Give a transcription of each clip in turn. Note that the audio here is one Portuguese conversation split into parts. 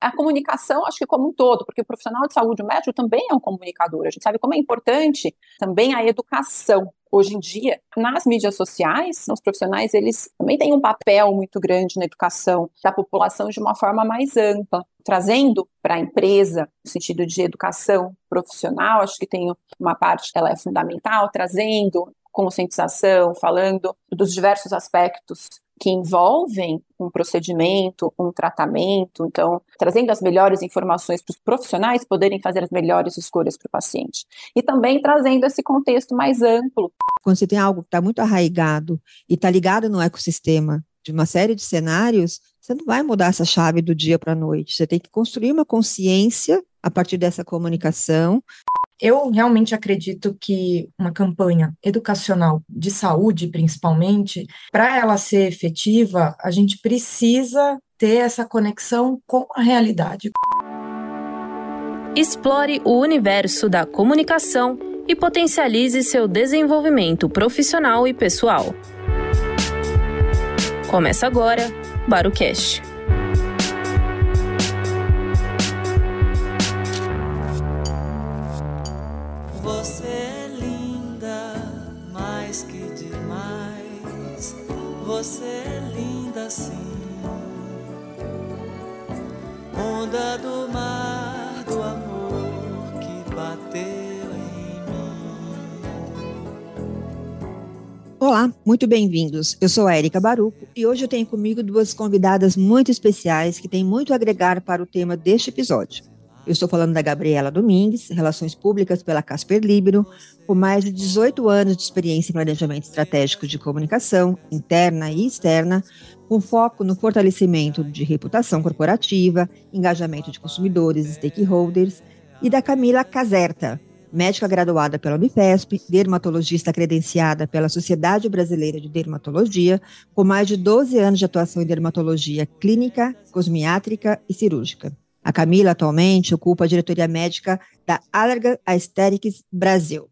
a comunicação, acho que como um todo, porque o profissional de saúde, o médico também é um comunicador. A gente sabe como é importante também a educação. Hoje em dia, nas mídias sociais, os profissionais eles também têm um papel muito grande na educação da população de uma forma mais ampla, trazendo para a empresa, no sentido de educação profissional, acho que tem uma parte, ela é fundamental, trazendo conscientização, falando dos diversos aspectos que envolvem um procedimento, um tratamento, então trazendo as melhores informações para os profissionais poderem fazer as melhores escolhas para o paciente. E também trazendo esse contexto mais amplo. Quando você tem algo que está muito arraigado e está ligado no ecossistema de uma série de cenários, você não vai mudar essa chave do dia para a noite. Você tem que construir uma consciência a partir dessa comunicação. Eu realmente acredito que uma campanha educacional de saúde, principalmente, para ela ser efetiva, a gente precisa ter essa conexão com a realidade. Explore o universo da comunicação e potencialize seu desenvolvimento profissional e pessoal. Começa agora, Barucast. Muito bem-vindos. Eu sou a Erika Baruco e hoje eu tenho comigo duas convidadas muito especiais que têm muito a agregar para o tema deste episódio. Eu estou falando da Gabriela Domingues, Relações Públicas pela Casper Libero, com mais de 18 anos de experiência em planejamento estratégico de comunicação, interna e externa, com foco no fortalecimento de reputação corporativa, engajamento de consumidores e stakeholders, e da Camila Caserta, médica graduada pela Unifesp, dermatologista credenciada pela Sociedade Brasileira de Dermatologia, com mais de 12 anos de atuação em dermatologia clínica, cosmiátrica e cirúrgica. A Camila atualmente ocupa a diretoria médica da Allergan Aesthetics Brasil.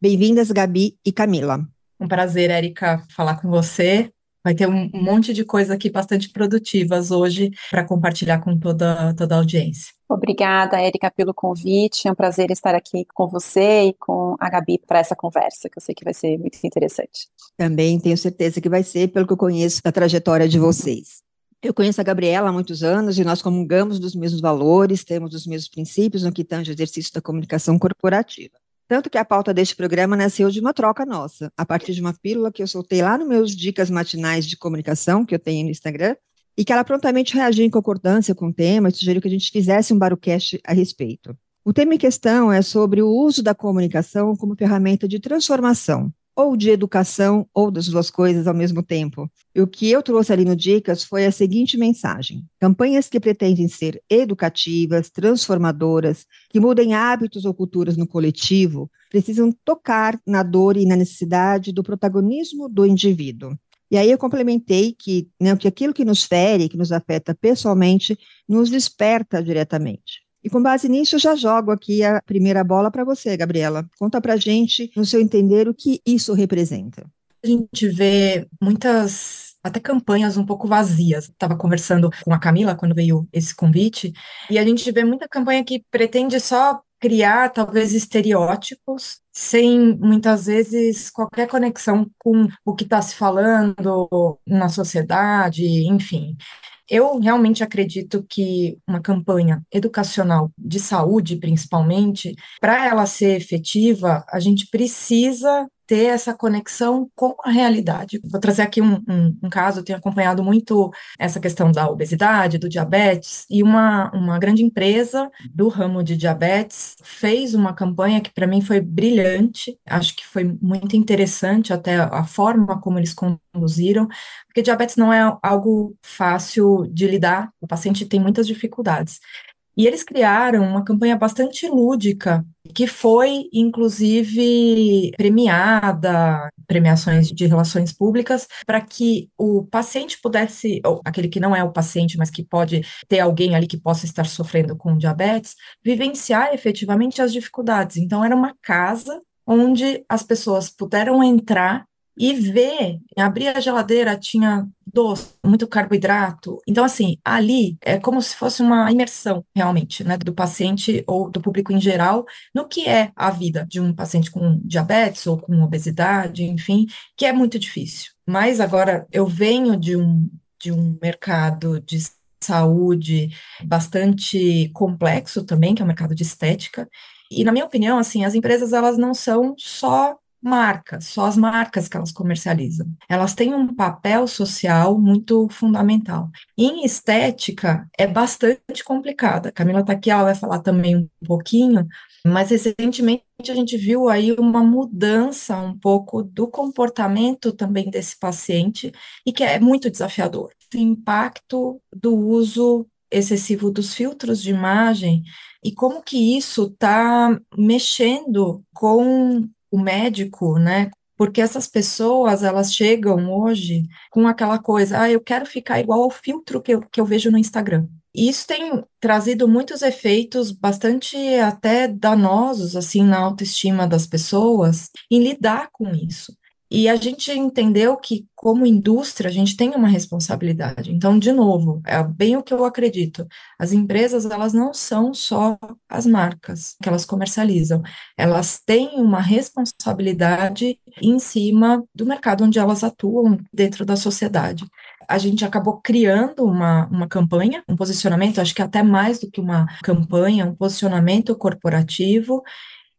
Bem-vindas, Gabi e Camila. Um prazer, Érica, falar com você. Vai ter um monte de coisa aqui bastante produtivas hoje para compartilhar com toda, toda a audiência. Obrigada, Érica, pelo convite. É um prazer estar aqui com você e com a Gabi para essa conversa, que eu sei que vai ser muito interessante. Também tenho certeza que vai ser, pelo que eu conheço da trajetória de vocês. Eu conheço a Gabriela há muitos anos e nós comungamos dos mesmos valores, temos os mesmos princípios no que tange ao exercício da comunicação corporativa. Tanto que a pauta deste programa nasceu de uma troca nossa, a partir de uma pílula que eu soltei lá nos meus dicas matinais de comunicação, que eu tenho no Instagram, e que ela prontamente reagiu em concordância com o tema e sugeriu que a gente fizesse um barucast a respeito. O tema em questão é sobre o uso da comunicação como ferramenta de transformação, ou de educação, ou das duas coisas ao mesmo tempo. E o que eu trouxe ali no Dicas foi a seguinte mensagem: campanhas que pretendem ser educativas, transformadoras, que mudem hábitos ou culturas no coletivo, precisam tocar na dor e na necessidade do protagonismo do indivíduo. E aí eu complementei que, né, que aquilo que nos fere, que nos afeta pessoalmente, nos desperta diretamente. E com base nisso, eu já jogo aqui a primeira bola para você, Gabriela. Conta para gente, no seu entender, o que isso representa. A gente vê muitas até campanhas um pouco vazias. Estava conversando com a Camila quando veio esse convite, e a gente vê muita campanha que pretende só criar talvez estereótipos sem muitas vezes qualquer conexão com o que está se falando na sociedade, enfim. Eu realmente acredito que uma campanha educacional de saúde, principalmente, para ela ser efetiva, a gente precisa ter essa conexão com a realidade. Vou trazer aqui um, um, um, caso, eu tenho acompanhado muito essa questão da obesidade, do diabetes, e uma, uma grande empresa do ramo de diabetes fez uma campanha que para mim foi brilhante, acho que foi muito interessante até a forma como eles conduziram, porque diabetes não é algo fácil de lidar, o paciente tem muitas dificuldades. E eles criaram uma campanha bastante lúdica, que foi, inclusive, premiada, premiações de relações públicas, para que o paciente pudesse, ou aquele que não é o paciente, mas que pode ter alguém ali que possa estar sofrendo com diabetes, vivenciar efetivamente as dificuldades. Então, era uma casa onde as pessoas puderam entrar e ver, abrir a geladeira, tinha doce, muito carboidrato. Então, assim, ali é como se fosse uma imersão, realmente, né, do paciente ou do público em geral, no que é a vida de um paciente com diabetes ou com obesidade, enfim, que é muito difícil. Mas agora eu venho de um, de um mercado de saúde bastante complexo também, que é o mercado de estética. E na minha opinião, assim, as empresas elas não são só marcas, só as marcas que elas comercializam. Elas têm um papel social muito fundamental. Em estética, é bastante complicada. A Camila está aqui, ela vai falar também um pouquinho, mas recentemente a gente viu aí uma mudança um pouco do comportamento também desse paciente e que é muito desafiador. O impacto do uso excessivo dos filtros de imagem e como que isso está mexendo com o médico, né? Porque essas pessoas, elas chegam hoje com aquela coisa, ah, eu quero ficar igual ao filtro que eu, que eu vejo no Instagram. E isso tem trazido muitos efeitos bastante até danosos, assim, na autoestima das pessoas, em lidar com isso. E a gente entendeu que, como indústria, a gente tem uma responsabilidade. Então, de novo, é bem o que eu acredito. As empresas, elas não são só as marcas que elas comercializam. Elas têm uma responsabilidade em cima do mercado onde elas atuam dentro da sociedade a gente acabou criando uma, uma campanha, um posicionamento, acho que até mais do que uma campanha, um posicionamento corporativo,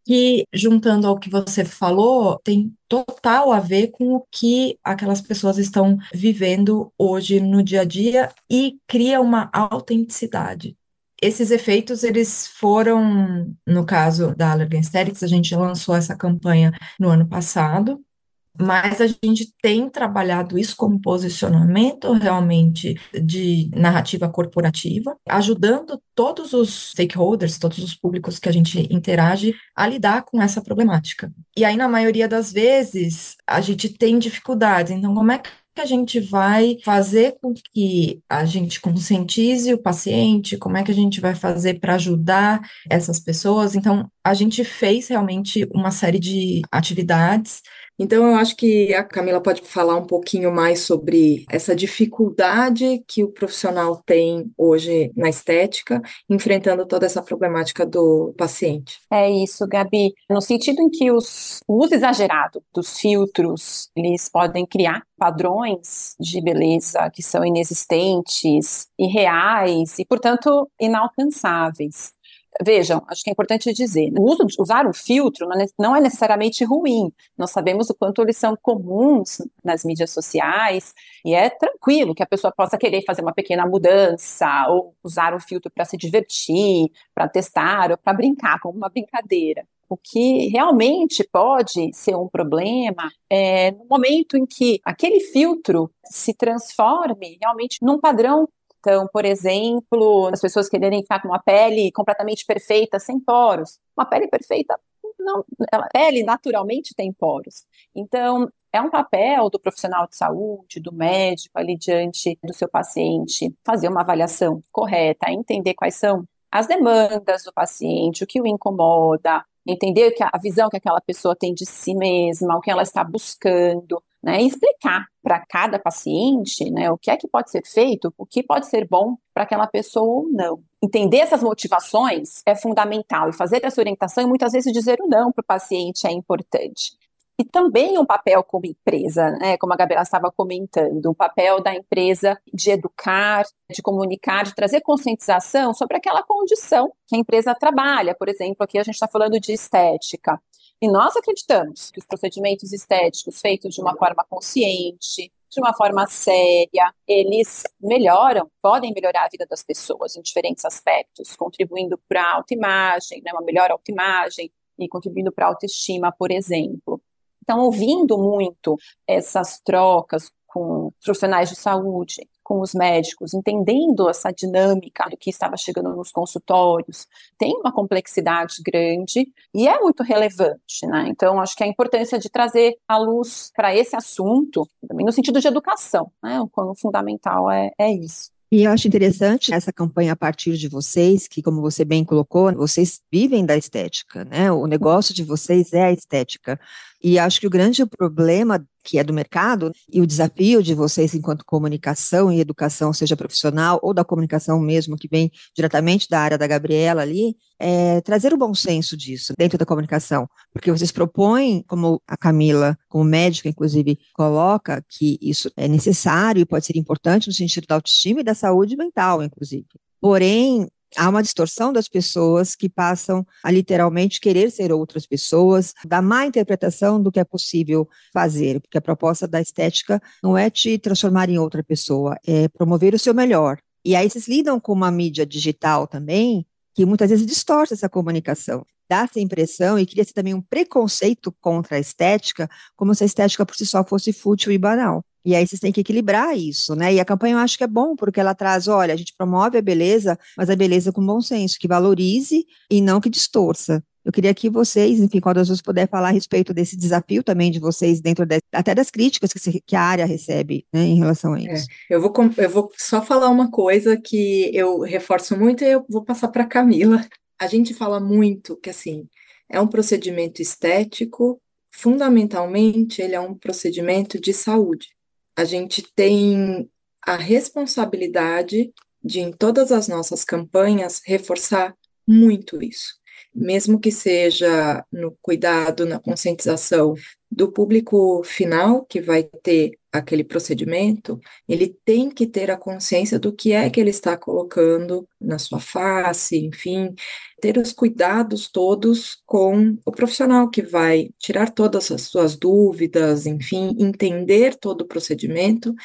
que, juntando ao que você falou, tem total a ver com o que aquelas pessoas estão vivendo hoje no dia a dia e cria uma autenticidade. Esses efeitos, eles foram, no caso da Allergan Aesthetics, a gente lançou essa campanha no ano passado, mas a gente tem trabalhado isso como posicionamento realmente de narrativa corporativa, ajudando todos os stakeholders, todos os públicos que a gente interage a lidar com essa problemática. E aí, na maioria das vezes, a gente tem dificuldades. Então, como é que a gente vai fazer com que a gente conscientize o paciente? Como é que a gente vai fazer para ajudar essas pessoas? Então, a gente fez realmente uma série de atividades então, eu acho que a Camila pode falar um pouquinho mais sobre essa dificuldade que o profissional tem hoje na estética, enfrentando toda essa problemática do paciente. É isso, Gabi. No sentido em que os, o uso exagerado dos filtros, eles podem criar padrões de beleza que são inexistentes, irreais e, portanto, inalcançáveis. Vejam, acho que é importante dizer, o uso, usar o filtro não é necessariamente ruim. Nós sabemos o quanto eles são comuns nas mídias sociais e é tranquilo que a pessoa possa querer fazer uma pequena mudança ou usar o filtro para se divertir, para testar ou para brincar, como uma brincadeira. O que realmente pode ser um problema é no momento em que aquele filtro se transforme realmente num padrão então, por exemplo, as pessoas quererem ficar com uma pele completamente perfeita, sem poros. Uma pele perfeita, não, a pele naturalmente tem poros. Então, é um papel do profissional de saúde, do médico ali diante do seu paciente, fazer uma avaliação correta, entender quais são as demandas do paciente, o que o incomoda, entender que a visão que aquela pessoa tem de si mesma, o que ela está buscando, né, e explicar para cada paciente né, o que é que pode ser feito, o que pode ser bom para aquela pessoa ou não. Entender essas motivações é fundamental e fazer essa orientação e muitas vezes dizer o não para o paciente é importante. E também um papel como empresa, né, como a Gabriela estava comentando, o papel da empresa de educar, de comunicar, de trazer conscientização sobre aquela condição que a empresa trabalha. Por exemplo, aqui a gente está falando de estética. E nós acreditamos que os procedimentos estéticos feitos de uma forma consciente, de uma forma séria, eles melhoram, podem melhorar a vida das pessoas em diferentes aspectos, contribuindo para a autoimagem, né, uma melhor autoimagem e contribuindo para a autoestima, por exemplo. Então, ouvindo muito essas trocas com profissionais de saúde, com os médicos, entendendo essa dinâmica do que estava chegando nos consultórios, tem uma complexidade grande e é muito relevante, né? Então, acho que a importância de trazer a luz para esse assunto, também no sentido de educação, né? O quão fundamental é, é isso. E eu acho interessante essa campanha a partir de vocês, que, como você bem colocou, vocês vivem da estética, né? O negócio de vocês é a estética. E acho que o grande problema que é do mercado e o desafio de vocês enquanto comunicação e educação, seja profissional ou da comunicação mesmo, que vem diretamente da área da Gabriela ali, é trazer o bom senso disso dentro da comunicação, porque vocês propõem, como a Camila, como médica, inclusive, coloca que isso é necessário e pode ser importante no sentido da autoestima e da saúde mental, inclusive. Porém, há uma distorção das pessoas que passam a literalmente querer ser outras pessoas, da má interpretação do que é possível fazer, porque a proposta da estética não é te transformar em outra pessoa, é promover o seu melhor. E aí vocês lidam com uma mídia digital também, que muitas vezes distorce essa comunicação. Dá essa impressão e cria-se também um preconceito contra a estética, como se a estética por si só fosse fútil e banal. E aí vocês têm que equilibrar isso, né? E a campanha eu acho que é bom, porque ela traz, olha, a gente promove a beleza, mas a beleza com bom senso, que valorize e não que distorça. Eu queria que vocês, enfim, quando as duas puder falar a respeito desse desafio também de vocês, dentro de, até das críticas que, se, que, a área recebe né, em relação a é, isso. É, eu, vou, eu vou só falar uma coisa que eu reforço muito e eu vou passar para a Camila. A gente fala muito que, assim, é um procedimento estético, fundamentalmente, ele é um procedimento de saúde a gente tem a responsabilidade de, em todas as nossas campanhas, reforçar muito isso. Mesmo que seja no cuidado, na conscientização do público final que vai ter aquele procedimento, ele tem que ter a consciência do que é que ele está colocando na sua face, enfim, ter os cuidados todos com o profissional que vai tirar todas as suas dúvidas, enfim, entender todo o procedimento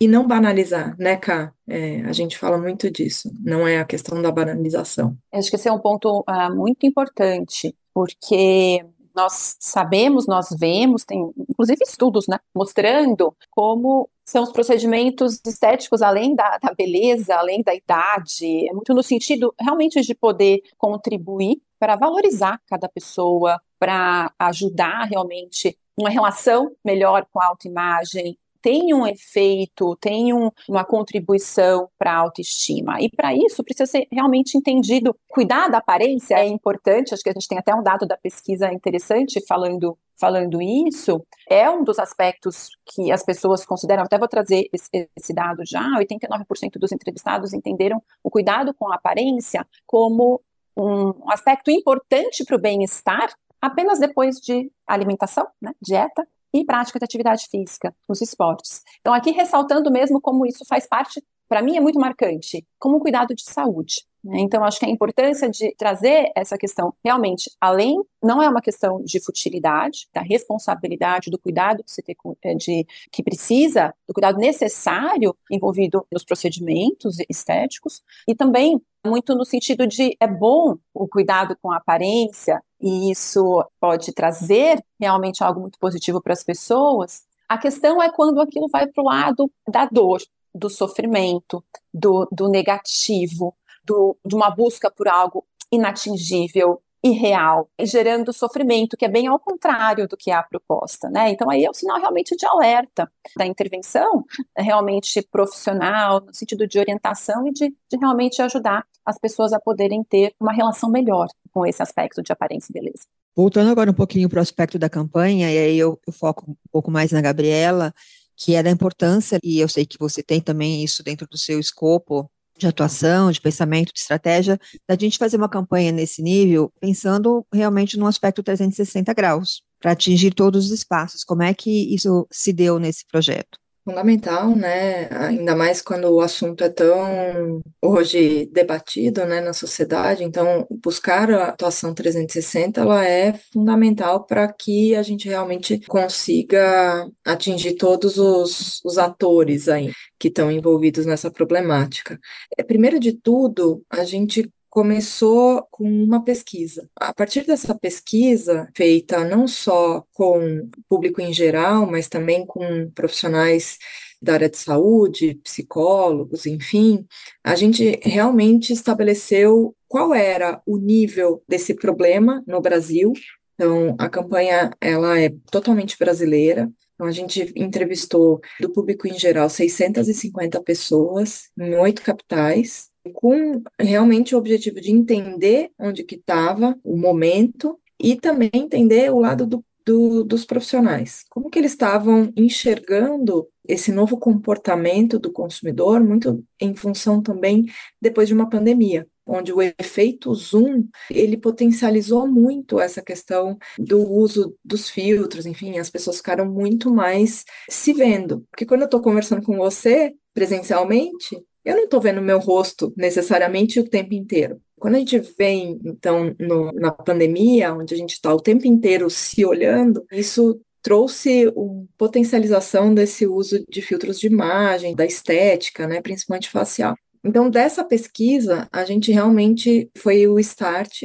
e não banalizar, né, Ká? É, a gente fala muito disso, não é a questão da banalização. Acho que esse é um ponto uh, muito importante, porque nós sabemos, nós vemos, tem inclusive estudos, né, mostrando como são os procedimentos estéticos além da, da beleza, além da idade, é muito no sentido realmente de poder contribuir para valorizar cada pessoa, para ajudar realmente uma relação melhor com a autoimagem, tem um efeito, tem um, uma contribuição para a autoestima. E para isso precisa ser realmente entendido. Cuidar da aparência é importante, acho que a gente tem até um dado da pesquisa interessante falando falando isso, é um dos aspectos que as pessoas consideram, até vou trazer esse, esse dado já, 89% dos entrevistados entenderam o cuidado com a aparência como um aspecto importante para o bem-estar apenas depois de alimentação, né, dieta, e prática de atividade física nos esportes. Então, aqui ressaltando mesmo como isso faz parte, para mim é muito marcante, como um cuidado de saúde. Né? Então, acho que a importância de trazer essa questão realmente além, não é uma questão de futilidade, da responsabilidade, do cuidado que você tem, eh, de, que precisa, do cuidado necessário envolvido nos procedimentos estéticos, e também muito no sentido de é bom o cuidado com a aparência, e isso pode trazer realmente algo muito positivo para as pessoas. A questão é quando aquilo vai para o lado da dor, do sofrimento, do, do negativo, do, de uma busca por algo inatingível, irreal, gerando sofrimento, que é bem ao contrário do que é a proposta, né? Então aí é o sinal realmente de alerta da intervenção, realmente profissional, no sentido de orientação e de, de realmente ajudar as pessoas a poderem ter uma relação melhor com esse aspecto de aparência e beleza. Voltando agora um pouquinho para o aspecto da campanha, e aí eu, eu foco um pouco mais na Gabriela, que é da importância, e eu sei que você tem também isso dentro do seu escopo, de atuação, de pensamento, de estratégia, da gente fazer uma campanha nesse nível, pensando realmente no aspecto 360 graus, para atingir todos os espaços. Como é que isso se deu nesse projeto? Fundamental, né? Ainda mais quando o assunto é tão hoje debatido, né, na sociedade. Então, buscar a atuação 360 ela é fundamental para que a gente realmente consiga atingir todos os, os atores aí que estão envolvidos nessa problemática. É, primeiro de tudo, a gente começou com uma pesquisa. A partir dessa pesquisa, feita não só com o público em geral, mas também com profissionais da área de saúde, psicólogos, enfim, a gente realmente estabeleceu qual era o nível desse problema no Brasil. Então, a campanha ela é totalmente brasileira. Então, a gente entrevistou do público em geral 650 pessoas em oito capitais, com realmente o objetivo de entender onde que estava o momento e também entender o lado do do, dos profissionais. Como que eles estavam enxergando esse novo comportamento do consumidor, muito em função também depois de uma pandemia, onde o efeito Zoom, ele potencializou muito essa questão do uso dos filtros, enfim, as pessoas ficaram muito mais se vendo. Porque quando eu estou conversando com você presencialmente, eu não estou vendo meu rosto necessariamente o tempo inteiro. Quando a gente vem, então, no, na pandemia, onde a gente está o tempo inteiro se olhando, isso trouxe uma potencialização desse uso de filtros de imagem, da estética, né, principalmente facial. Então, dessa pesquisa, a gente realmente foi o start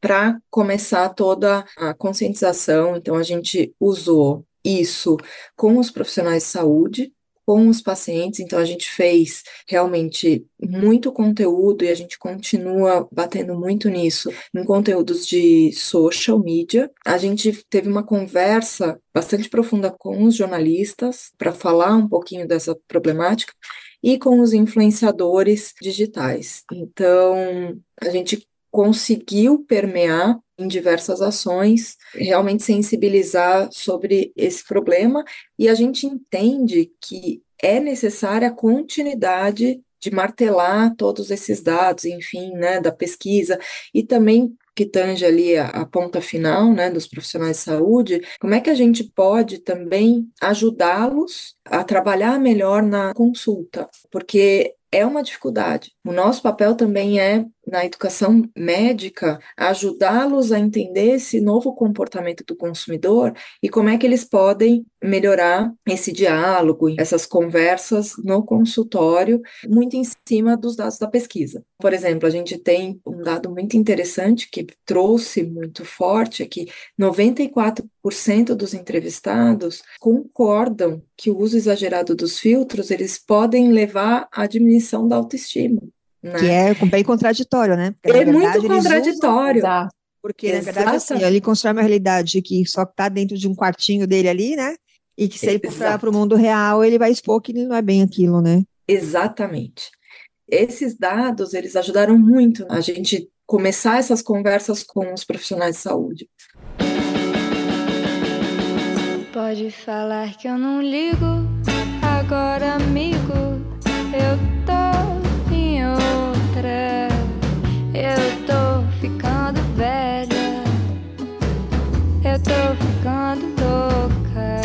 para começar toda a conscientização. Então, a gente usou isso com os profissionais de saúde, com os pacientes, então a gente fez realmente muito conteúdo e a gente continua batendo muito nisso em conteúdos de social media. A gente teve uma conversa bastante profunda com os jornalistas para falar um pouquinho dessa problemática e com os influenciadores digitais. Então, a gente conseguiu permear em diversas ações, realmente sensibilizar sobre esse problema, e a gente entende que é necessária a continuidade de martelar todos esses dados, enfim, né, da pesquisa, e também que tange ali a, a, ponta final, né, dos profissionais de saúde, como é que a gente pode também ajudá-los a trabalhar melhor na consulta? Porque é uma dificuldade. O nosso papel também é, na educação médica, ajudá-los a entender esse novo comportamento do consumidor e como é que eles podem melhorar esse diálogo, essas conversas no consultório, muito em cima dos dados da pesquisa. Por exemplo, a gente tem um dado muito interessante que trouxe muito forte, é que 94% dos entrevistados concordam que o uso exagerado dos filtros, eles podem levar à diminuição da autoestima. Né? Que é bem contraditório, né? Porque, é verdade, muito contraditório. Usam, porque, na verdade, assim, ele constrói uma realidade que só está dentro de um quartinho dele ali, né? E que se ele for para o mundo real, ele vai expor que não é bem aquilo, né? Exatamente. Esses dados, eles ajudaram muito a gente começar essas conversas com os profissionais de saúde. Pode falar que eu não ligo, agora amigo, eu tô Eu tô ficando velha, eu tô ficando louca.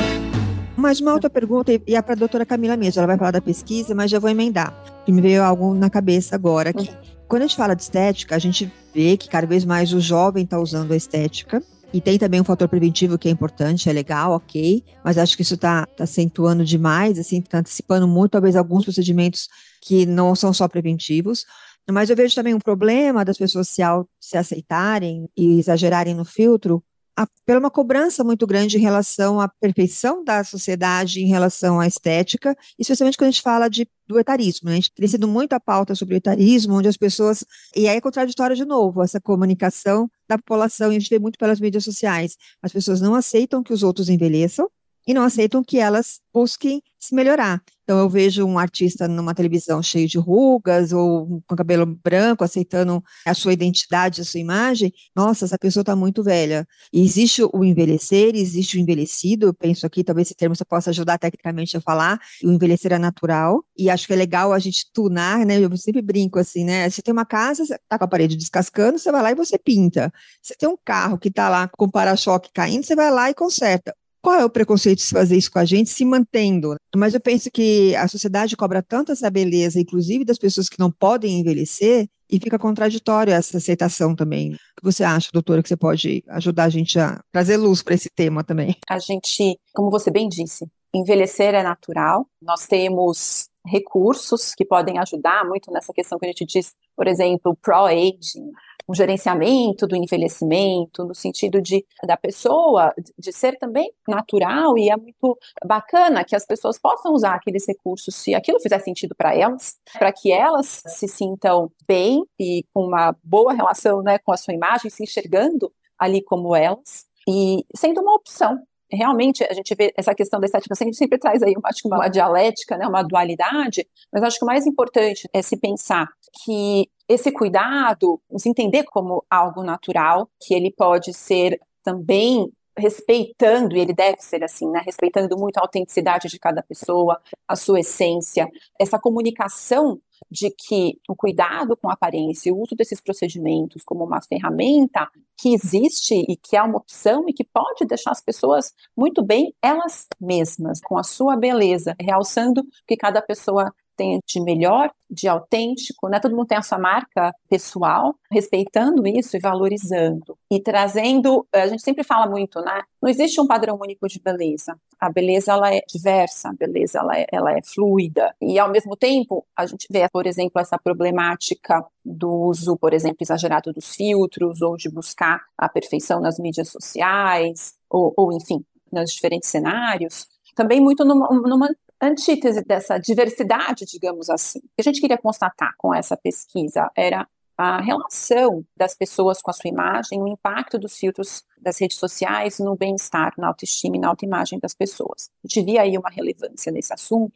Mais uma outra pergunta, e é para a doutora Camila mesmo, ela vai falar da pesquisa, mas já vou emendar, que me veio algo na cabeça agora aqui. Quando a gente fala de estética, a gente vê que cada vez mais o jovem está usando a estética, e tem também um fator preventivo que é importante, é legal, ok, mas acho que isso está tá acentuando demais, assim, está antecipando muito, talvez, alguns procedimentos que não são só preventivos. Mas eu vejo também um problema das pessoas se, se aceitarem e exagerarem no filtro a, pela uma cobrança muito grande em relação à perfeição da sociedade, em relação à estética, especialmente quando a gente fala de, do etarismo. Né? A gente tem sido muito a pauta sobre o etarismo, onde as pessoas. E aí é contraditório de novo, essa comunicação da população, e a gente vê muito pelas mídias sociais. As pessoas não aceitam que os outros envelheçam, e não aceitam que elas busquem se melhorar. Então, eu vejo um artista numa televisão cheio de rugas ou com cabelo branco, aceitando a sua identidade, a sua imagem. Nossa, essa pessoa está muito velha. E existe o envelhecer, existe o envelhecido. Eu penso aqui, talvez esse termo você possa ajudar tecnicamente a falar. O envelhecer é natural. E acho que é legal a gente tunar, né? Eu sempre brinco assim, né? Você tem uma casa, você tá com a parede descascando, você vai lá e você pinta. Você tem um carro que está lá com o para-choque caindo, você vai lá e conserta. Qual é o preconceito de se fazer isso com a gente, se mantendo? Mas eu penso que a sociedade cobra tanto essa beleza, inclusive das pessoas que não podem envelhecer, e fica contraditório essa aceitação também. O que você acha, doutora, que você pode ajudar a gente a trazer luz para esse tema também? A gente, como você bem disse, envelhecer é natural. Nós temos recursos que podem ajudar muito nessa questão que a gente diz, por exemplo, pro-aging, um gerenciamento do envelhecimento, no sentido de da pessoa de ser também natural e é muito bacana que as pessoas possam usar aqueles recursos se aquilo fizer sentido para elas, para que elas se sintam bem e com uma boa relação, né, com a sua imagem, se enxergando ali como elas e sendo uma opção realmente a gente vê essa questão da estética sempre, sempre traz aí acho que uma dialética, né, uma dualidade, mas acho que o mais importante é se pensar que esse cuidado, se entender como algo natural, que ele pode ser também respeitando, e ele deve ser assim, né? Respeitando muito a autenticidade de cada pessoa, a sua essência, essa comunicação de que o cuidado com a aparência, o uso desses procedimentos como uma ferramenta que existe e que é uma opção e que pode deixar as pessoas muito bem elas mesmas, com a sua beleza, realçando que cada pessoa tem de melhor, de autêntico, né? Todo mundo tem a sua marca pessoal, respeitando isso e valorizando. E trazendo, a gente sempre fala muito, né? Não existe um padrão único de beleza. A beleza, ela é diversa, a beleza, ela é, ela é fluida. E, ao mesmo tempo, a gente vê, por exemplo, essa problemática do uso, por exemplo, exagerado dos filtros, ou de buscar a perfeição nas mídias sociais, ou, ou enfim, nos diferentes cenários, também muito numa, numa, antítese dessa diversidade, digamos assim. Que a gente queria constatar com essa pesquisa era a relação das pessoas com a sua imagem, o impacto dos filtros das redes sociais no bem-estar, na autoestima e na autoimagem das pessoas. A gente via aí uma relevância nesse assunto,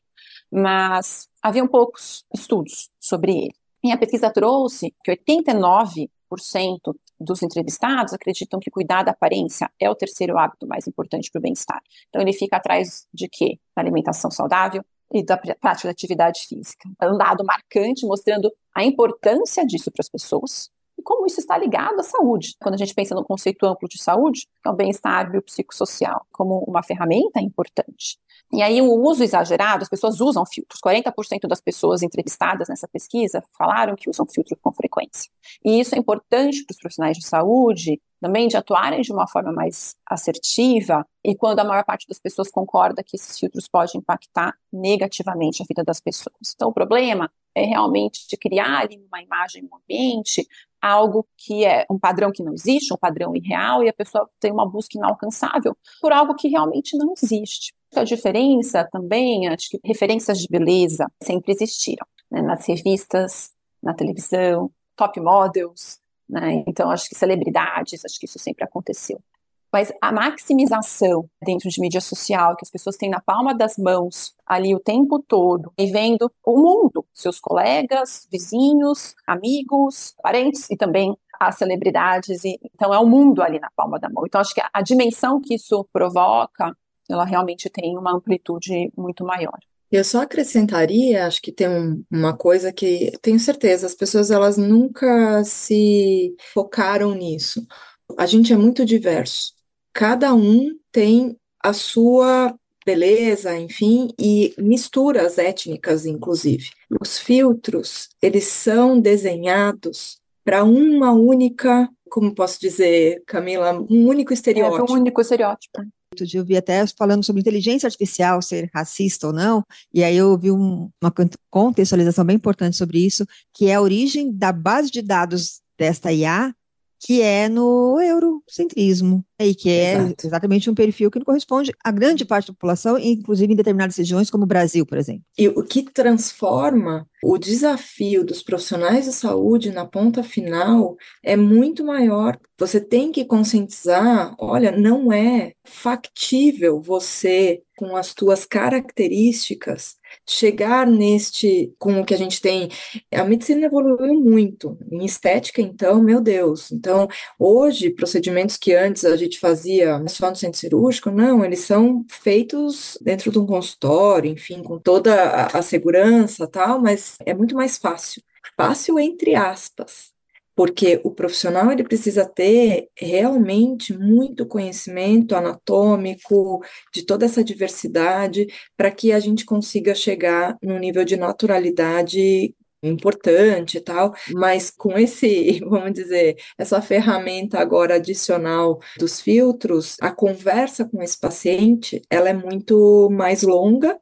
mas haviam poucos estudos sobre ele. E a pesquisa trouxe que 89% dos entrevistados acreditam que cuidar da aparência é o terceiro hábito mais importante para o bem-estar. Então, ele fica atrás de quê? Da alimentação saudável e da prática da atividade física. É um dado marcante mostrando a importância disso para as pessoas e como isso está ligado à saúde. Quando a gente pensa no conceito amplo de saúde, é o bem-estar biopsicossocial como uma ferramenta importante. E aí o uso exagerado, as pessoas usam filtros. 40% das pessoas entrevistadas nessa pesquisa falaram que usam filtro com frequência. E isso é importante para os profissionais de saúde também de atuarem de uma forma mais assertiva e quando a maior parte das pessoas concorda que esses filtros podem impactar negativamente a vida das pessoas. Então o problema é realmente de criar uma imagem no ambiente algo que é um padrão que não existe, um padrão irreal, e a pessoa tem uma busca inalcançável por algo que realmente não existe. A diferença também, acho que referências de beleza sempre existiram, né, nas revistas, na televisão, top models, né, então acho que celebridades, acho que isso sempre aconteceu. Mas a maximização dentro de mídia social, que as pessoas têm na palma das mãos, ali o tempo todo, e vendo o mundo, seus colegas, vizinhos, amigos, parentes e também as celebridades. E, então é o mundo ali na palma da mão. Então acho que a, a dimensão que isso provoca ela realmente tem uma amplitude muito maior. Eu só acrescentaria, acho que tem um, uma coisa que tenho certeza, as pessoas elas nunca se focaram nisso. A gente é muito diverso. Cada um tem a sua beleza, enfim, e misturas étnicas, inclusive. Os filtros, eles são desenhados para uma única, como posso dizer, Camila, um único estereótipo. É, um único estereótipo de eu vi até falando sobre inteligência artificial ser racista ou não, e aí eu vi um, uma contextualização bem importante sobre isso, que é a origem da base de dados desta IA, que é no eurocentrismo, e que é Exato. exatamente um perfil que não corresponde à grande parte da população, inclusive em determinadas regiões, como o Brasil, por exemplo. E o que transforma o desafio dos profissionais de saúde na ponta final é muito maior. Você tem que conscientizar, olha, não é factível você com as tuas características chegar neste com o que a gente tem. A medicina evoluiu muito em estética, então, meu Deus. Então, hoje procedimentos que antes a gente fazia só no centro cirúrgico, não, eles são feitos dentro de um consultório, enfim, com toda a, a segurança, tal, mas é muito mais fácil. Fácil entre aspas, porque o profissional ele precisa ter realmente muito conhecimento anatômico de toda essa diversidade para que a gente consiga chegar num nível de naturalidade importante e tal, mas com esse, vamos dizer, essa ferramenta agora adicional dos filtros, a conversa com esse paciente, ela é muito mais longa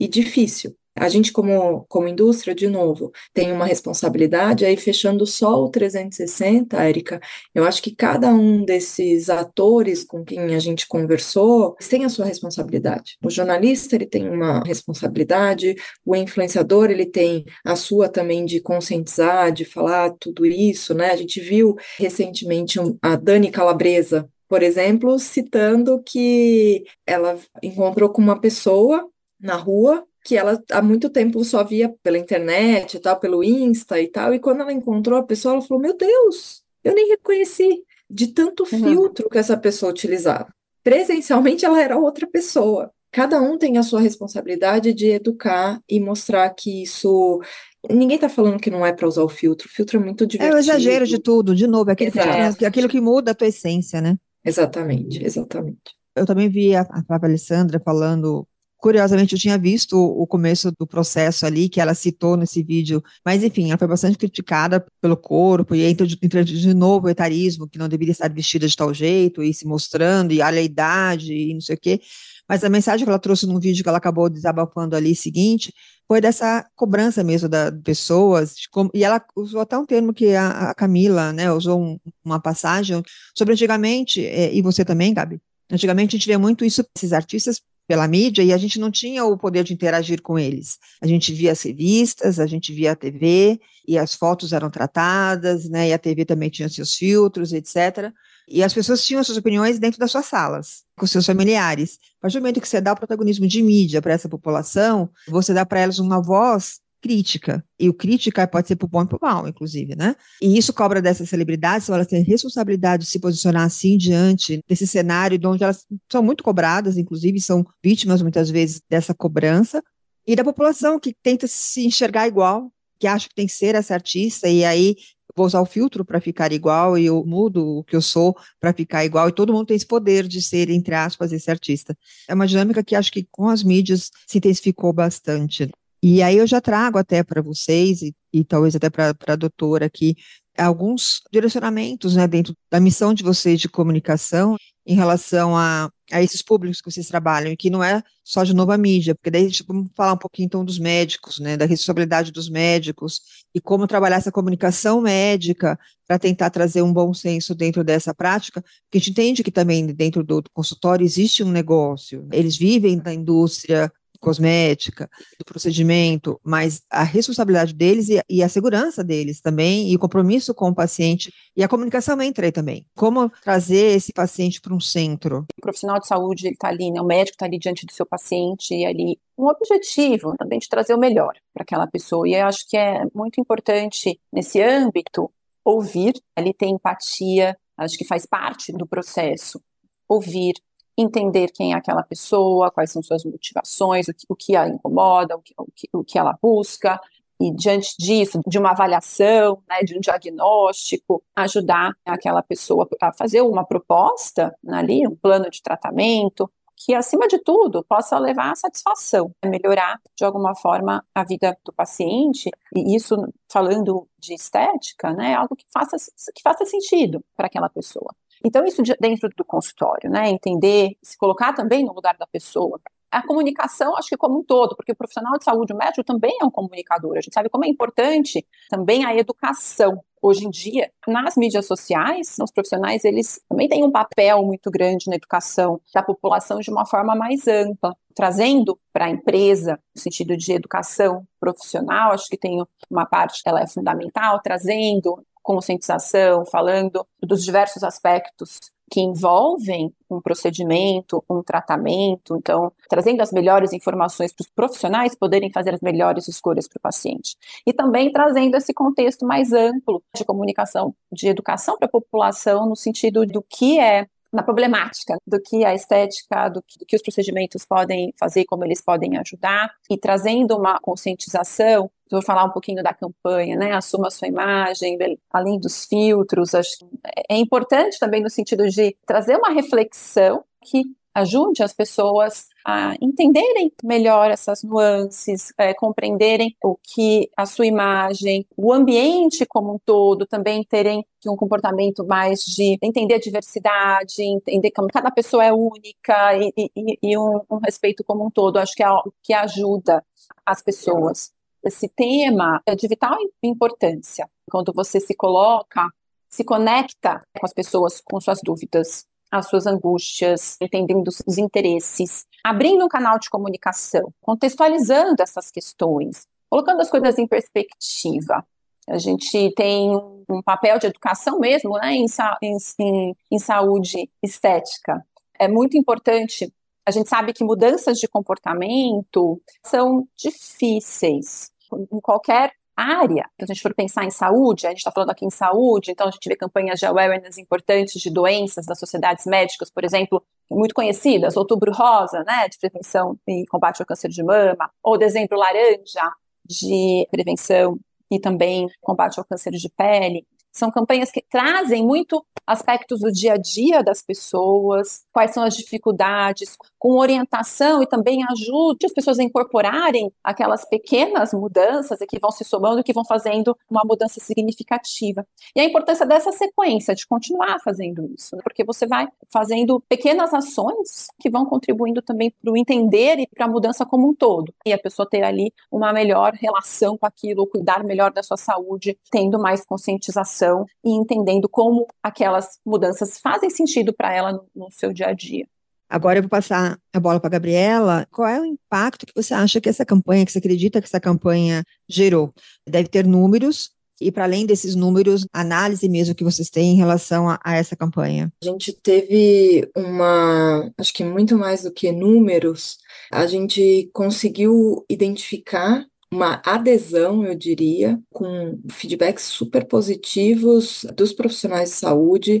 e difícil. A gente, como, como indústria, de novo, tem uma responsabilidade, aí fechando só o 360, Érica, eu acho que cada um desses atores com quem a gente conversou tem a sua responsabilidade. O jornalista, ele tem uma responsabilidade, o influenciador, ele tem a sua também de conscientizar, de falar tudo isso, né? A gente viu recentemente a Dani Calabresa, por exemplo, citando que ela encontrou com uma pessoa na rua que ela há muito tempo só via pela internet e tal, pelo Insta e tal, e quando ela encontrou a pessoa, ela falou: Meu Deus, eu nem reconheci de tanto uhum. filtro que essa pessoa utilizava. presencialmente ela era outra pessoa. Cada um tem a sua responsabilidade de educar e mostrar que isso. Ninguém está falando que não é para usar o filtro. O filtro é muito É divertido. o exagero de tudo, de novo, é aquilo que, aquilo que muda a tua essência, né? Exatamente, exatamente. Eu também vi a, a Flávia Alessandra falando. Curiosamente, eu tinha visto o, começo do processo ali, que ela citou nesse vídeo, mas enfim, ela foi bastante criticada pelo corpo, e entra de, novo o etarismo, que não deveria estar vestida de tal jeito, e se mostrando, e olha a idade, e não sei o quê. Mas a mensagem que ela trouxe num vídeo que ela acabou desabafando ali, seguinte, foi dessa cobrança mesmo das pessoas, como- e ela usou até um termo que a, a Camila, né, usou um- uma passagem sobre antigamente, eh, e você também, Gabi, antigamente a gente via muito isso, esses artistas pela mídia, e a gente não tinha o poder de interagir com eles. A gente via as revistas, a gente via a TV, e as fotos eram tratadas, né, e a TV também tinha seus filtros, etc., e as pessoas tinham suas opiniões dentro das suas salas, com seus familiares. A partir do momento que você dá o protagonismo de mídia para essa população, você dá para elas uma voz crítica. E o crítica pode ser para o bom e para o mal, inclusive, né? E isso cobra dessas celebridades, elas têm responsabilidade de se posicionar assim diante desse cenário, de onde elas são muito cobradas, inclusive são vítimas muitas vezes dessa cobrança, e da população que tenta se enxergar igual, que acha que tem que ser essa artista, e aí vou usar o filtro para ficar igual e eu mudo o que eu sou para ficar igual e todo mundo tem esse poder de ser, entre aspas, esse artista. É uma dinâmica que acho que com as mídias se intensificou bastante. E aí eu já trago até para vocês e, e talvez até para a doutora aqui alguns direcionamentos né, dentro da missão de vocês de comunicação em relação a, a esses públicos que vocês trabalham, e que não é só de novo a mídia, porque daí tipo, vamos falar um pouquinho então dos médicos, né, da responsabilidade dos médicos, e como trabalhar essa comunicação médica para tentar trazer um bom senso dentro dessa prática, porque a gente entende que também dentro do consultório existe um negócio, eles vivem da indústria cosmética, do procedimento, mas a responsabilidade deles e, e, a segurança deles também, e o compromisso com o paciente, e a comunicação entra aí também. Como trazer esse paciente para um centro? O profissional de saúde está ali, né, o médico está ali diante do seu paciente, e ali um objetivo também de trazer o melhor para aquela pessoa, e eu acho que é muito importante nesse âmbito ouvir, ele ter empatia, acho que faz parte do processo, ouvir, entender quem é aquela pessoa, quais são suas motivações, o que, o que a incomoda, o que, o, que, o que ela busca, e diante disso, de uma avaliação, né, de um diagnóstico, ajudar aquela pessoa a fazer uma proposta ali, um plano de tratamento, que, acima de tudo, possa levar à satisfação, melhorar, de alguma forma, a vida do paciente, e isso, falando de estética, né, algo que faça, que faça sentido para aquela pessoa. Então, isso dentro do consultório, né? Entender, se colocar também no lugar da pessoa. A comunicação, acho que como um todo, porque o profissional de saúde, o médico, também é um comunicador. A gente sabe como é importante também a educação. Hoje em dia, nas mídias sociais, os profissionais, eles também têm um papel muito grande na educação da população de uma forma mais ampla, trazendo para a empresa, no sentido de educação profissional, acho que tem uma parte, ela é fundamental, trazendo conscientização, falando dos diversos aspectos que envolvem um procedimento, um tratamento, então trazendo as melhores informações para os profissionais poderem fazer as melhores escolhas para o paciente. E também trazendo esse contexto mais amplo de comunicação, de educação para a população, no sentido do que é na problemática do que a estética, do que, do que, os procedimentos podem fazer, como eles podem ajudar, e trazendo uma conscientização. Vou falar um pouquinho da campanha, né? Assuma a sua imagem, além dos filtros. Acho é importante também no sentido de trazer uma reflexão que ajude as pessoas a entenderem melhor essas nuances, é, compreenderem o que a sua imagem, o ambiente como um todo, também terem um comportamento mais de entender a diversidade, entender que cada pessoa é única e, e, e um, um, respeito como um todo. Acho que é algo que ajuda as pessoas. Esse tema é de vital importância. Quando você se coloca, se conecta com as pessoas com suas dúvidas, as suas angústias, entendendo os interesses, abrindo um canal de comunicação, contextualizando essas questões, colocando as coisas em perspectiva. A gente tem um papel de educação mesmo né, em, em, em saúde estética. É muito importante. A gente sabe que mudanças de comportamento são difíceis em qualquer área, se a gente for pensar em saúde, a gente está falando aqui em saúde, então a gente vê campanhas de awareness importantes de doenças das sociedades médicas, por exemplo, muito conhecidas, Outubro Rosa, né, de prevenção e combate ao câncer de mama, ou Dezembro Laranja, de prevenção e também combate ao câncer de pele. São campanhas que trazem muito aspectos do dia a dia das pessoas, quais são as dificuldades, com orientação e também ajude as pessoas a incorporarem aquelas pequenas mudanças que vão se somando e que vão fazendo uma mudança significativa. E a importância dessa sequência, de continuar fazendo isso, né? porque você vai fazendo pequenas ações que vão contribuindo também para o entender e para a mudança como um todo. E a pessoa ter ali uma melhor relação com aquilo, cuidar melhor da sua saúde, tendo mais conscientização e entendendo como aquelas mudanças fazem sentido para ela no, no seu dia a dia. Agora eu vou passar a bola para a Gabriela. Qual é o impacto que você acha que essa campanha, que você acredita que essa campanha gerou? Deve ter números, e para além desses números, análise mesmo que vocês têm em relação a, a, essa campanha? A gente teve uma, acho que muito mais do que números, a gente conseguiu identificar uma adesão, eu diria, com feedbacks super positivos dos profissionais de saúde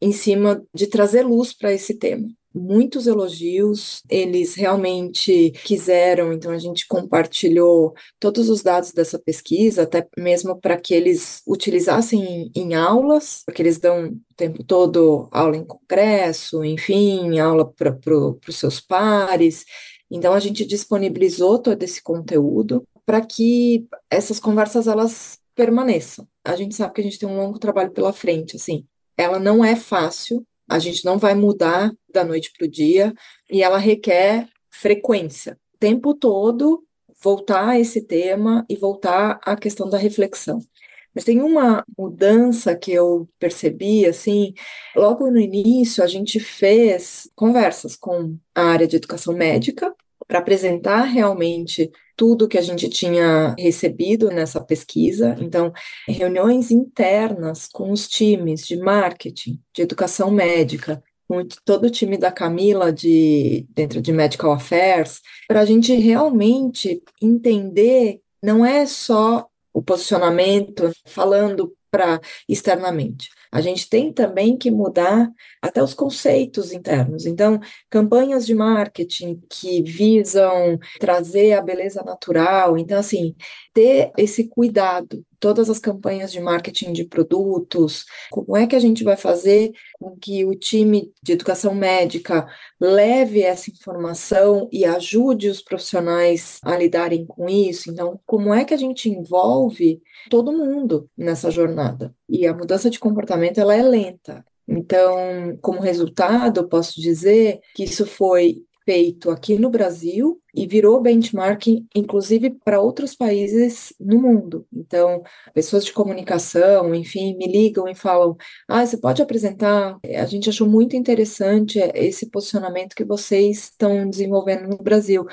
em cima de trazer luz para esse tema muitos elogios, eles realmente quiseram, então a gente compartilhou todos os dados dessa pesquisa, até mesmo para que eles utilizassem em, em aulas, porque eles dão o tempo todo aula em congresso, enfim, aula para pro, os seus pares. Então a gente disponibilizou todo esse conteúdo para que essas conversas elas permaneçam. A gente sabe que a gente tem um longo trabalho pela frente, assim. Ela não é fácil, a gente não vai mudar da noite para o dia e ela requer frequência. O tempo todo voltar a esse tema e voltar à questão da reflexão. Mas tem uma mudança que eu percebi, assim, logo no início a gente fez conversas com a área de educação médica para apresentar realmente tudo que a gente tinha recebido nessa pesquisa. Então, reuniões internas com os times de marketing, de educação médica, com todo o time da Camila de dentro de Medical Affairs, para a gente realmente entender não é só o posicionamento falando para externamente. A gente tem também que mudar até os conceitos internos. Então, campanhas de marketing que visam trazer a beleza natural. Então, assim, ter esse cuidado todas as campanhas de marketing de produtos, como é que a gente vai fazer com que o time de educação médica leve essa informação e ajude os profissionais a lidarem com isso. Então, como é que a gente envolve todo mundo nessa jornada? E a mudança de comportamento ela é lenta. Então, como resultado, posso dizer que isso foi feito aqui no Brasil e virou benchmarking, inclusive, para outros países no mundo. Então, pessoas de comunicação, enfim, me ligam e falam: ah, você pode apresentar? A gente achou muito interessante esse posicionamento que vocês estão desenvolvendo no Brasil.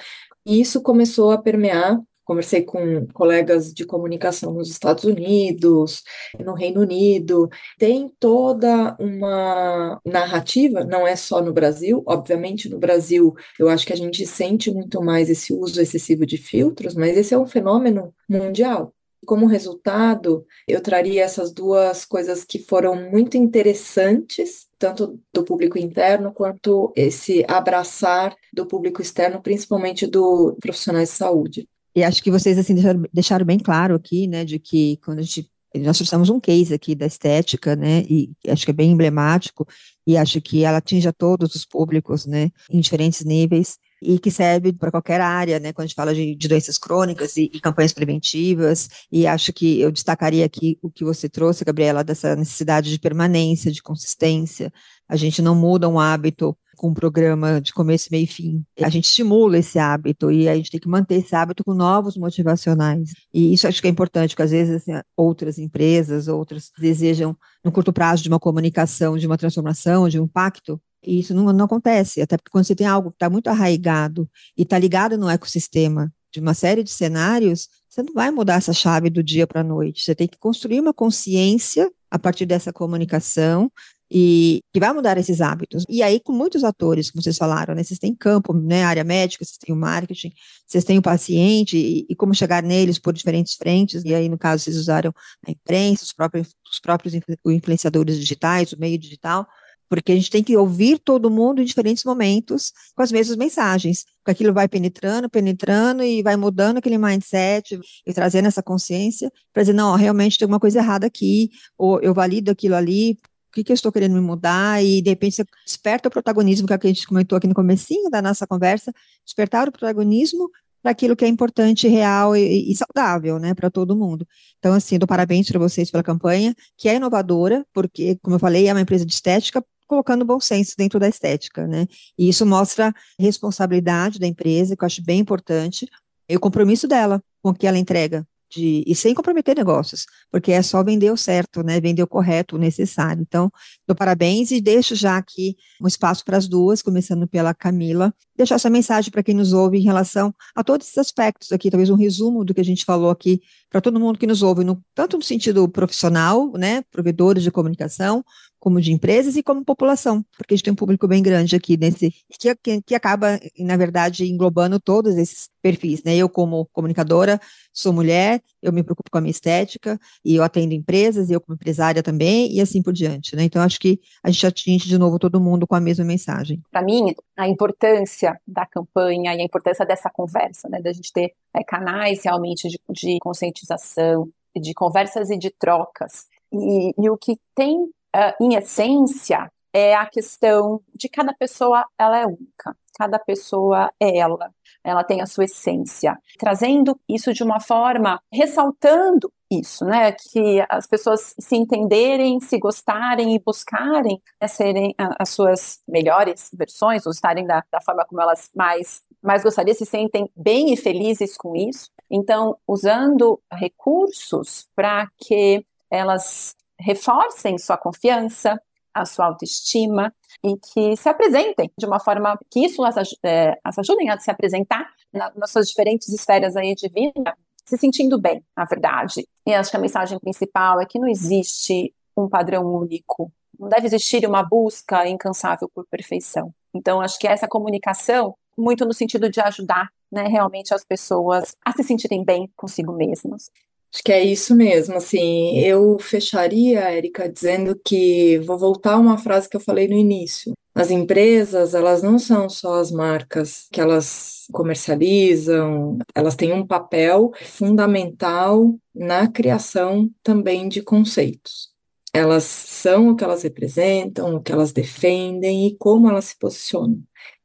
E isso começou a permear conversei com colegas de comunicação nos Estados Unidos, no Reino Unido, tem toda uma narrativa, não é só no Brasil, obviamente no Brasil eu acho que a gente sente muito mais esse uso excessivo de filtros, mas esse é um fenômeno mundial. Como resultado, eu traria essas duas coisas que foram muito interessantes, tanto do público interno quanto esse abraçar do público externo, principalmente do profissionais de saúde. E acho que vocês assim deixaram, deixaram bem claro aqui, né, de que quando a gente nós trouxemos um case aqui da estética, né, e acho que é bem emblemático, e acho que ela atinge a todos os públicos, né, em diferentes níveis, e que serve para qualquer área, né, quando a gente fala de, de doenças crônicas e, e, campanhas preventivas, e acho que eu destacaria aqui o que você trouxe, Gabriela, dessa necessidade de permanência, de consistência, a gente não muda um hábito com um programa de começo, meio e fim. A gente estimula esse hábito e a gente tem que manter esse hábito com novos motivacionais. E isso acho que é importante, porque às vezes assim, outras empresas, outras desejam, no curto prazo, de uma comunicação, de uma transformação, de um impacto, e isso não, não acontece, até porque quando você tem algo que está muito arraigado e está ligado no ecossistema de uma série de cenários, você não vai mudar essa chave do dia para a noite. Você tem que construir uma consciência a partir dessa comunicação e que vai mudar esses hábitos. E aí, com muitos atores, como vocês falaram, né? Vocês têm campo, né? Área médica, vocês têm o marketing, vocês têm o paciente e, e como chegar neles por diferentes frentes. E aí, no caso, vocês usaram a imprensa, os próprios, os próprios influenciadores digitais, o meio digital porque a gente tem que ouvir todo mundo em diferentes momentos com as mesmas mensagens, porque aquilo vai penetrando, penetrando e vai mudando aquele mindset e trazendo essa consciência para dizer, não, realmente tem alguma coisa errada aqui, ou eu valido aquilo ali, que, que eu estou querendo me mudar, e de repente você desperta o protagonismo, que é que a gente comentou aqui no comecinho da nossa conversa, despertar o protagonismo para aquilo que é importante, real e, e saudável, né, para todo mundo. Então, assim, dou parabéns para vocês pela campanha, que é inovadora, porque, como eu falei, é uma empresa de estética, colocando bom senso dentro da estética, né? E isso mostra responsabilidade da empresa, que eu acho bem importante, e o compromisso dela com o que ela entrega de, e sem comprometer negócios, porque é só vender o certo, né, vender o correto, o necessário. Então, dou parabéns e deixo já aqui um espaço para as duas, começando pela Camila, deixar essa mensagem para quem nos ouve em relação a todos esses aspectos aqui, talvez um resumo do que a gente falou aqui para todo mundo que nos ouve, no, tanto no sentido profissional, né, provedores de comunicação, como de empresas e como população, porque a gente tem um público bem grande aqui nesse que, que, que, acaba, na verdade, englobando todos esses perfis, né? Eu, como comunicadora, sou mulher, eu me preocupo com a minha estética e eu atendo empresas, e eu como empresária também, e assim por diante, né? Então, acho que a gente atinge de novo todo mundo com a mesma mensagem. Para mim, a importância da campanha e a importância dessa conversa, né? Da gente ter é, canais realmente de, de conscientização, de conversas e de trocas. E, e o que tem uh, em essência, é a questão de cada pessoa, ela é única, cada pessoa é ela, ela tem a sua essência, trazendo isso de uma forma, ressaltando isso, né, que as pessoas se entenderem, se gostarem e buscarem né, serem as suas melhores versões, ou estarem da, da forma como elas mais, mais gostariam, se sentem bem e felizes com isso. Então, usando recursos para que elas reforcem sua confiança, a sua autoestima e que se apresentem de uma forma que isso as, é, ajudem a se apresentar na, nas suas diferentes esferas aí de vida, se sentindo bem, na verdade. E acho que a mensagem principal é que não existe um padrão único, não deve existir uma busca incansável por perfeição. Então, acho que essa comunicação, muito no sentido de ajudar né, realmente as pessoas a se sentirem bem consigo mesmas. Acho que é isso mesmo, assim, eu fecharia, Érica, dizendo que vou voltar a uma frase que eu falei no início. As empresas, elas não são só as marcas que elas comercializam, elas têm um papel fundamental na criação também de conceitos. Elas são o que elas representam, o que elas defendem e como elas se posicionam.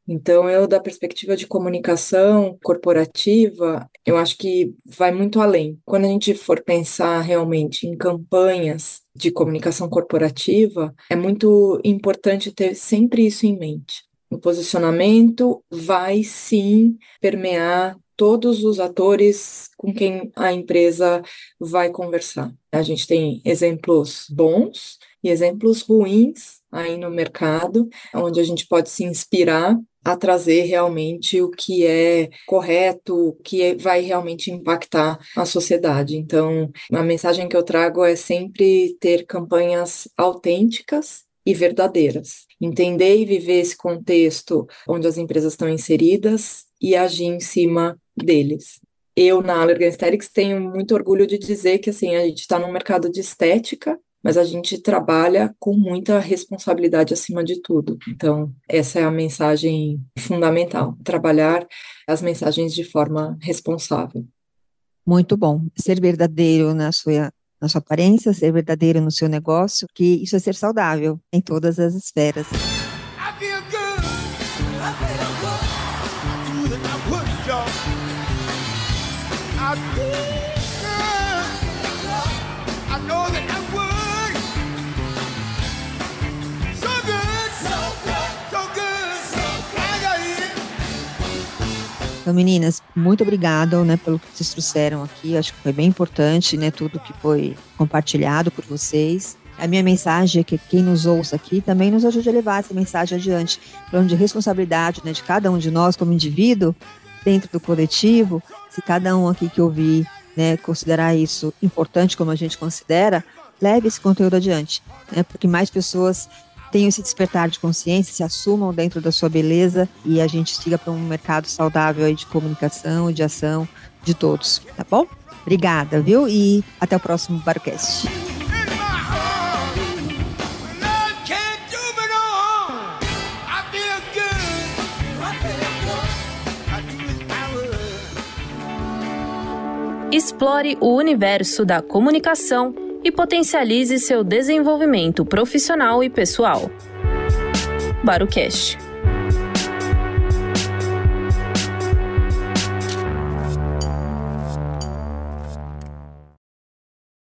Então, eu, da perspectiva de comunicação corporativa, eu acho que vai muito além. Quando a gente for pensar realmente em campanhas de comunicação corporativa, é muito importante ter sempre isso em mente. O posicionamento vai sim permear todos os atores com quem a empresa vai conversar. A gente tem exemplos bons e exemplos ruins aí no mercado, onde a gente pode se inspirar a trazer realmente o que é correto, o que é, vai realmente impactar a sociedade. Então, a mensagem que eu trago é sempre ter campanhas autênticas e verdadeiras. Entender e viver esse contexto onde as empresas estão inseridas e agir em cima deles. Eu, na Allergan Aesthetics, tenho muito orgulho de dizer que assim, a gente está no mercado de estética mas a gente trabalha com muita responsabilidade acima de tudo. Então, essa é a mensagem fundamental: trabalhar as mensagens de forma responsável. Muito bom. Ser verdadeiro na sua, na sua aparência, ser verdadeiro no seu negócio, que isso é ser saudável em todas as esferas. I Então, meninas, muito obrigada, né, pelo que vocês trouxeram aqui. Acho que foi bem importante, né, tudo que foi compartilhado por vocês. A minha mensagem é que quem nos ouça aqui também nos ajude a levar essa mensagem adiante, falando de responsabilidade, né, de cada um de nós como indivíduo dentro do coletivo. Se cada um aqui que ouvir, né, considerar isso importante como a gente considera, leve esse conteúdo adiante, né, porque mais pessoas tenham esse despertar de consciência, se assumam dentro da sua beleza e a gente siga para um mercado saudável aí de comunicação, de ação de todos, tá bom? Obrigada, viu? E até o próximo Barcast. Explore o universo da comunicação e potencialize seu desenvolvimento profissional e pessoal. Barucast.